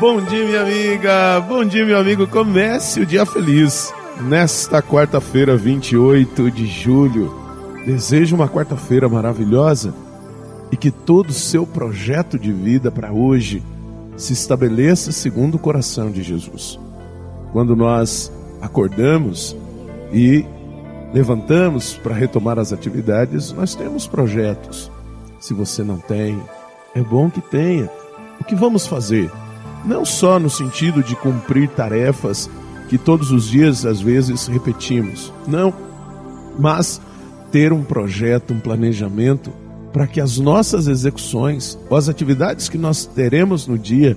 Bom dia, minha amiga. Bom dia, meu amigo. Comece o dia feliz. Nesta quarta-feira, 28 de julho. Desejo uma quarta-feira maravilhosa e que todo o seu projeto de vida para hoje se estabeleça segundo o coração de Jesus. Quando nós acordamos e levantamos para retomar as atividades, nós temos projetos. Se você não tem, é bom que tenha. O que vamos fazer? Não só no sentido de cumprir tarefas que todos os dias às vezes repetimos. Não, mas ter um projeto, um planejamento para que as nossas execuções, as atividades que nós teremos no dia,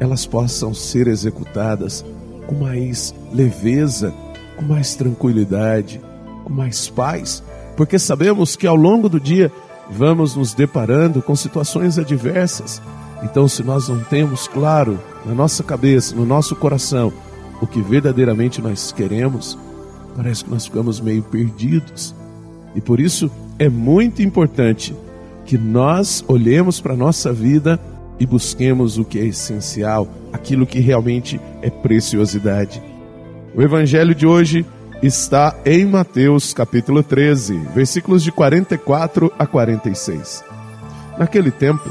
elas possam ser executadas com mais leveza, com mais tranquilidade, com mais paz, porque sabemos que ao longo do dia vamos nos deparando com situações adversas. Então, se nós não temos claro na nossa cabeça, no nosso coração, o que verdadeiramente nós queremos, parece que nós ficamos meio perdidos. E por isso é muito importante que nós olhemos para a nossa vida e busquemos o que é essencial, aquilo que realmente é preciosidade. O evangelho de hoje está em Mateus capítulo 13, versículos de 44 a 46. Naquele tempo,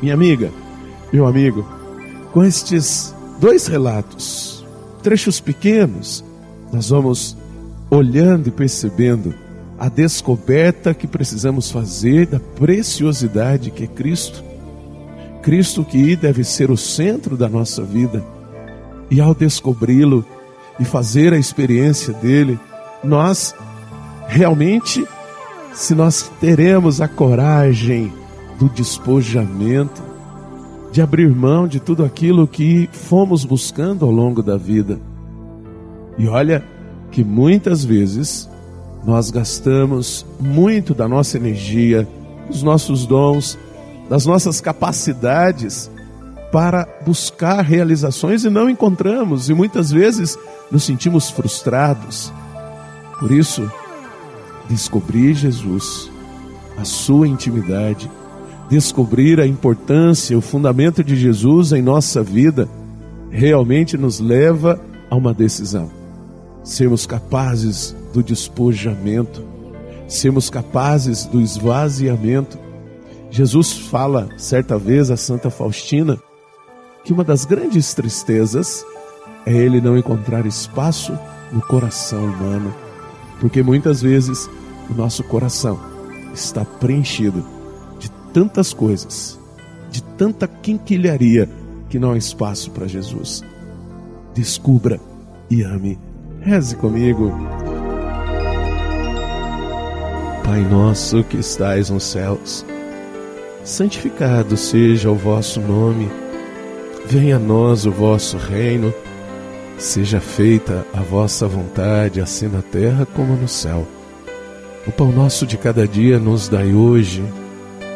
Minha amiga, meu amigo, com estes dois relatos, trechos pequenos, nós vamos olhando e percebendo a descoberta que precisamos fazer da preciosidade que é Cristo. Cristo que deve ser o centro da nossa vida. E ao descobri-lo e fazer a experiência dele, nós realmente, se nós teremos a coragem do despojamento, de abrir mão de tudo aquilo que fomos buscando ao longo da vida. E olha que muitas vezes nós gastamos muito da nossa energia, dos nossos dons, das nossas capacidades para buscar realizações e não encontramos, e muitas vezes nos sentimos frustrados. Por isso, descobrir Jesus, a sua intimidade, descobrir a importância, o fundamento de Jesus em nossa vida, realmente nos leva a uma decisão. Sermos capazes do despojamento, sermos capazes do esvaziamento. Jesus fala certa vez a Santa Faustina que uma das grandes tristezas é ele não encontrar espaço no coração humano, porque muitas vezes o nosso coração está preenchido tantas coisas, de tanta quinquilharia que não há espaço para Jesus. Descubra e ame. Reze comigo. Pai nosso que estais nos céus, santificado seja o vosso nome, venha a nós o vosso reino, seja feita a vossa vontade, assim na terra como no céu. O pão nosso de cada dia nos dai hoje,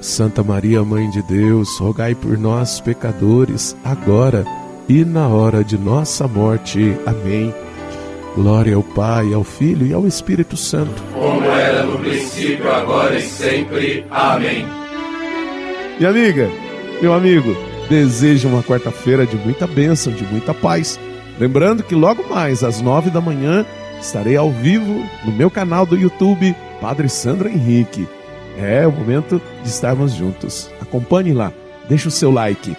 Santa Maria, Mãe de Deus, rogai por nós, pecadores, agora e na hora de nossa morte. Amém. Glória ao Pai, ao Filho e ao Espírito Santo. Como era no princípio, agora e sempre. Amém. Minha amiga, meu amigo, desejo uma quarta-feira de muita bênção, de muita paz. Lembrando que logo mais, às nove da manhã, estarei ao vivo no meu canal do YouTube, Padre Sandro Henrique. É o momento de estarmos juntos. Acompanhe lá, deixe o seu like.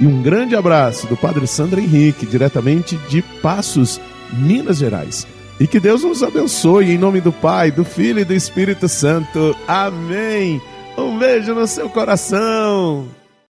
E um grande abraço do Padre Sandro Henrique, diretamente de Passos, Minas Gerais. E que Deus nos abençoe em nome do Pai, do Filho e do Espírito Santo. Amém. Um beijo no seu coração.